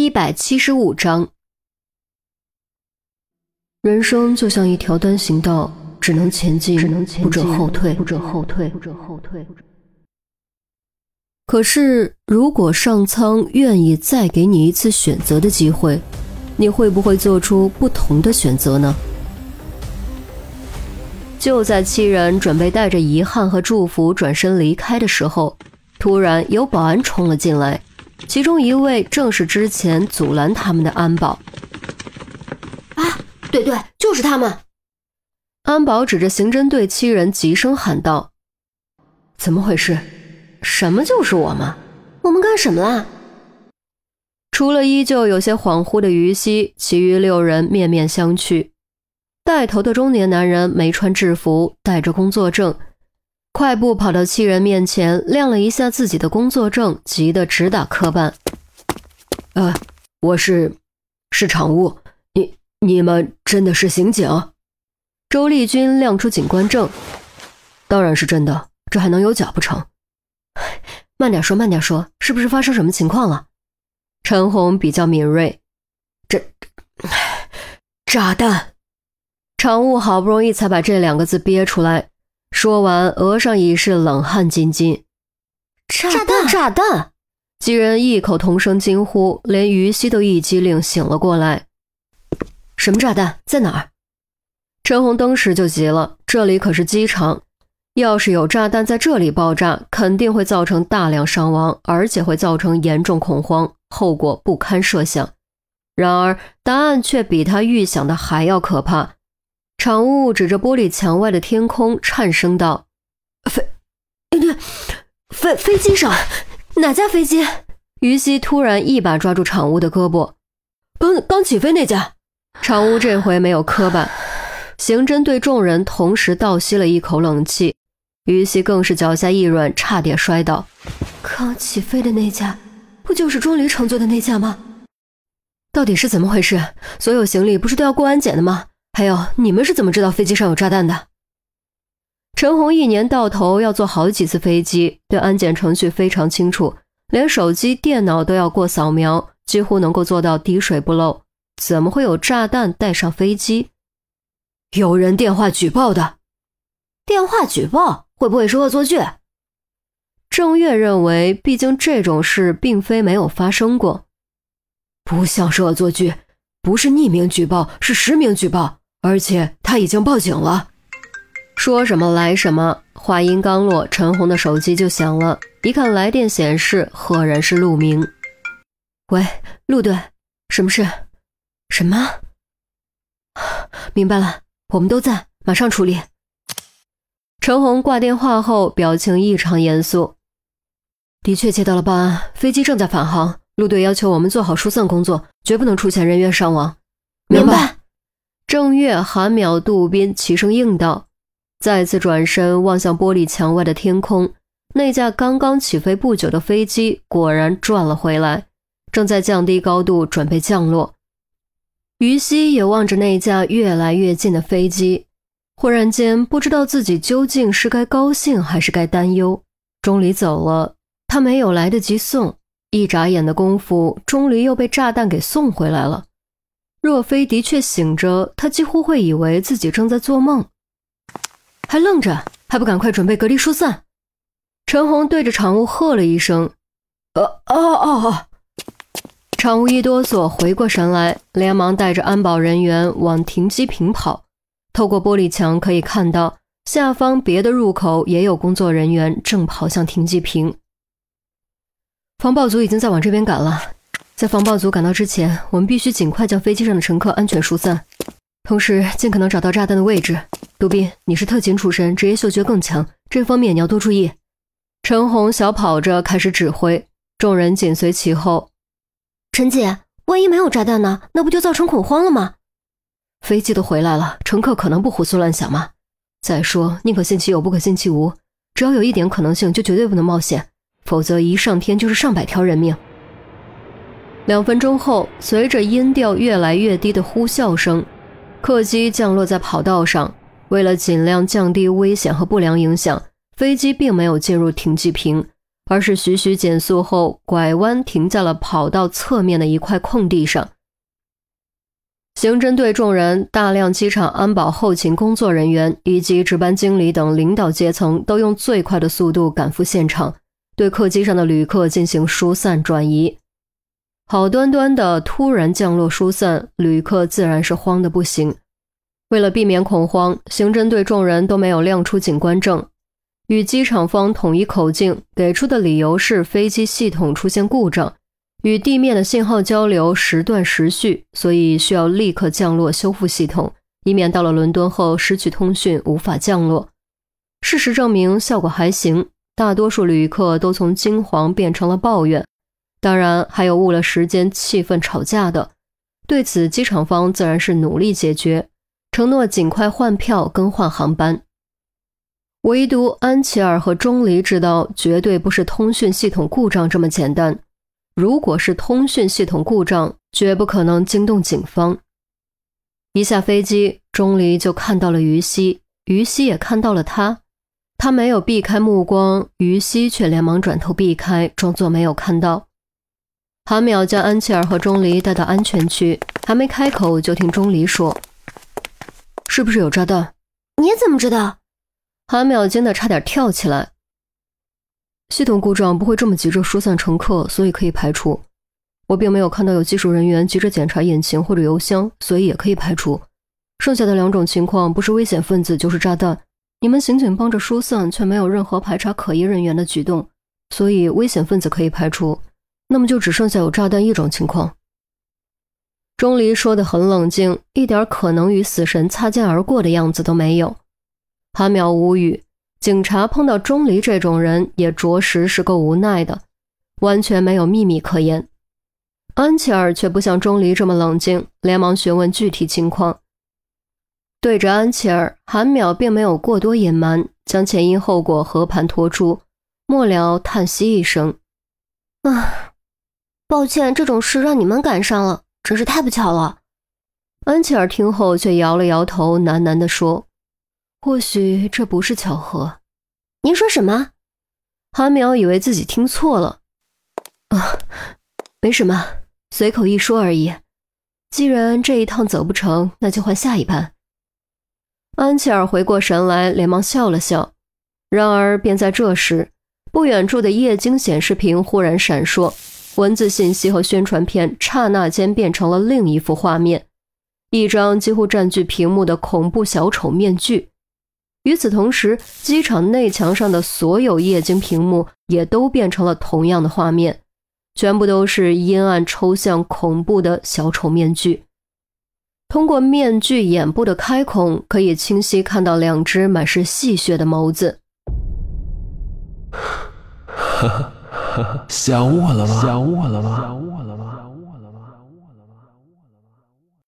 第一百七十五章，人生就像一条单行道，只能前进，只能前进，不准后退，不准后退，不准后退。可是，如果上苍愿意再给你一次选择的机会，你会不会做出不同的选择呢？就在七人准备带着遗憾和祝福转身离开的时候，突然有保安冲了进来。其中一位正是之前阻拦他们的安保。啊，对对，就是他们！安保指着刑侦队七人，急声喊道：“怎么回事？什么就是我们？我们干什么了？”除了依旧有些恍惚的于西，其余六人面面相觑。带头的中年男人没穿制服，带着工作证。快步跑到七人面前，亮了一下自己的工作证，急得直打磕绊。呃，我是，是场务。你你们真的是刑警？周丽君亮出警官证。当然是真的，这还能有假不成？慢点说，慢点说，是不是发生什么情况了？陈红比较敏锐。这 炸弹。常务好不容易才把这两个字憋出来。说完，额上已是冷汗津津。炸弹！炸弹！几人异口同声惊呼，连于西都一激灵，醒了过来。什么炸弹？在哪儿？陈红当时就急了，这里可是机场，要是有炸弹在这里爆炸，肯定会造成大量伤亡，而且会造成严重恐慌，后果不堪设想。然而，答案却比他预想的还要可怕。场务指着玻璃墙外的天空，颤声道：“飞，对，飞飞机上哪架飞机？”于西突然一把抓住场务的胳膊：“刚刚起飞那架。”场务这回没有磕巴。刑侦队众人同时倒吸了一口冷气，于西更是脚下一软，差点摔倒。刚起飞的那架，不就是钟离乘坐的那架吗？到底是怎么回事？所有行李不是都要过安检的吗？还有，你们是怎么知道飞机上有炸弹的？陈红一年到头要坐好几次飞机，对安检程序非常清楚，连手机、电脑都要过扫描，几乎能够做到滴水不漏。怎么会有炸弹带上飞机？有人电话举报的。电话举报会不会是恶作剧？郑月认为，毕竟这种事并非没有发生过，不像是恶作剧，不是匿名举报，是实名举报。而且他已经报警了。说什么来什么，话音刚落，陈红的手机就响了。一看来电显示，赫然是陆明。喂，陆队，什么事？什么？明白了，我们都在，马上处理。陈红挂电话后，表情异常严肃。的确接到了报案，飞机正在返航。陆队要求我们做好疏散工作，绝不能出现人员伤亡。明白。郑月、韩淼、杜斌齐声应道，再次转身望向玻璃墙外的天空，那架刚刚起飞不久的飞机果然转了回来，正在降低高度准备降落。于西也望着那架越来越近的飞机，忽然间不知道自己究竟是该高兴还是该担忧。钟离走了，他没有来得及送，一眨眼的功夫，钟离又被炸弹给送回来了。若非的确醒着，他几乎会以为自己正在做梦，还愣着，还不赶快准备隔离疏散？陈红对着场务喝了一声：“呃，哦哦哦！”场务一哆嗦，回过神来，连忙带着安保人员往停机坪跑。透过玻璃墙可以看到，下方别的入口也有工作人员正跑向停机坪。防爆组已经在往这边赶了。在防爆组赶到之前，我们必须尽快将飞机上的乘客安全疏散，同时尽可能找到炸弹的位置。杜宾，你是特勤出身，职业嗅觉更强，这方面你要多注意。陈红小跑着开始指挥，众人紧随其后。陈姐，万一没有炸弹呢？那不就造成恐慌了吗？飞机都回来了，乘客可能不胡思乱想吗？再说，宁可信其有，不可信其无。只要有一点可能性，就绝对不能冒险，否则一上天就是上百条人命。两分钟后，随着音调越来越低的呼啸声，客机降落在跑道上。为了尽量降低危险和不良影响，飞机并没有进入停机坪，而是徐徐减速后拐弯停在了跑道侧面的一块空地上。刑侦队众人、大量机场安保后勤工作人员以及值班经理等领导阶层都用最快的速度赶赴现场，对客机上的旅客进行疏散转移。好端端的突然降落疏散，旅客自然是慌得不行。为了避免恐慌，刑侦队众人都没有亮出警官证，与机场方统一口径，给出的理由是飞机系统出现故障。与地面的信号交流时断时续，所以需要立刻降落修复系统，以免到了伦敦后失去通讯无法降落。事实证明效果还行，大多数旅客都从惊惶变成了抱怨，当然还有误了时间、气愤吵架的。对此，机场方自然是努力解决，承诺尽快换票更换航班。唯独安琪儿和钟离知道，绝对不是通讯系统故障这么简单。如果是通讯系统故障，绝不可能惊动警方。一下飞机，钟离就看到了于西，于西也看到了他。他没有避开目光，于西却连忙转头避开，装作没有看到。韩淼将安琪儿和钟离带到安全区，还没开口，就听钟离说：“是不是有炸弹？”你怎么知道？韩淼惊得差点跳起来。系统故障不会这么急着疏散乘客，所以可以排除。我并没有看到有技术人员急着检查引擎或者油箱，所以也可以排除。剩下的两种情况不是危险分子就是炸弹。你们刑警帮着疏散，却没有任何排查可疑人员的举动，所以危险分子可以排除。那么就只剩下有炸弹一种情况。钟离说的很冷静，一点可能与死神擦肩而过的样子都没有。韩淼无语。警察碰到钟离这种人，也着实是够无奈的，完全没有秘密可言。安琪儿却不像钟离这么冷静，连忙询问具体情况。对着安琪儿，韩淼并没有过多隐瞒，将前因后果和盘托出，末了叹息一声：“ 啊，抱歉，这种事让你们赶上了，真是太不巧了。”安琪儿听后却摇了摇头，喃喃地说。或许这不是巧合，您说什么？韩淼以为自己听错了。啊，没什么，随口一说而已。既然这一趟走不成，那就换下一班。安琪儿回过神来，连忙笑了笑。然而，便在这时，不远处的液晶显示屏忽然闪烁，文字信息和宣传片刹那间变成了另一幅画面，一张几乎占据屏幕的恐怖小丑面具。与此同时，机场内墙上的所有液晶屏幕也都变成了同样的画面，全部都是阴暗、抽象、恐怖的小丑面具。通过面具眼部的开孔，可以清晰看到两只满是戏谑的眸子。想我了吗？想我了吗？想我了吗？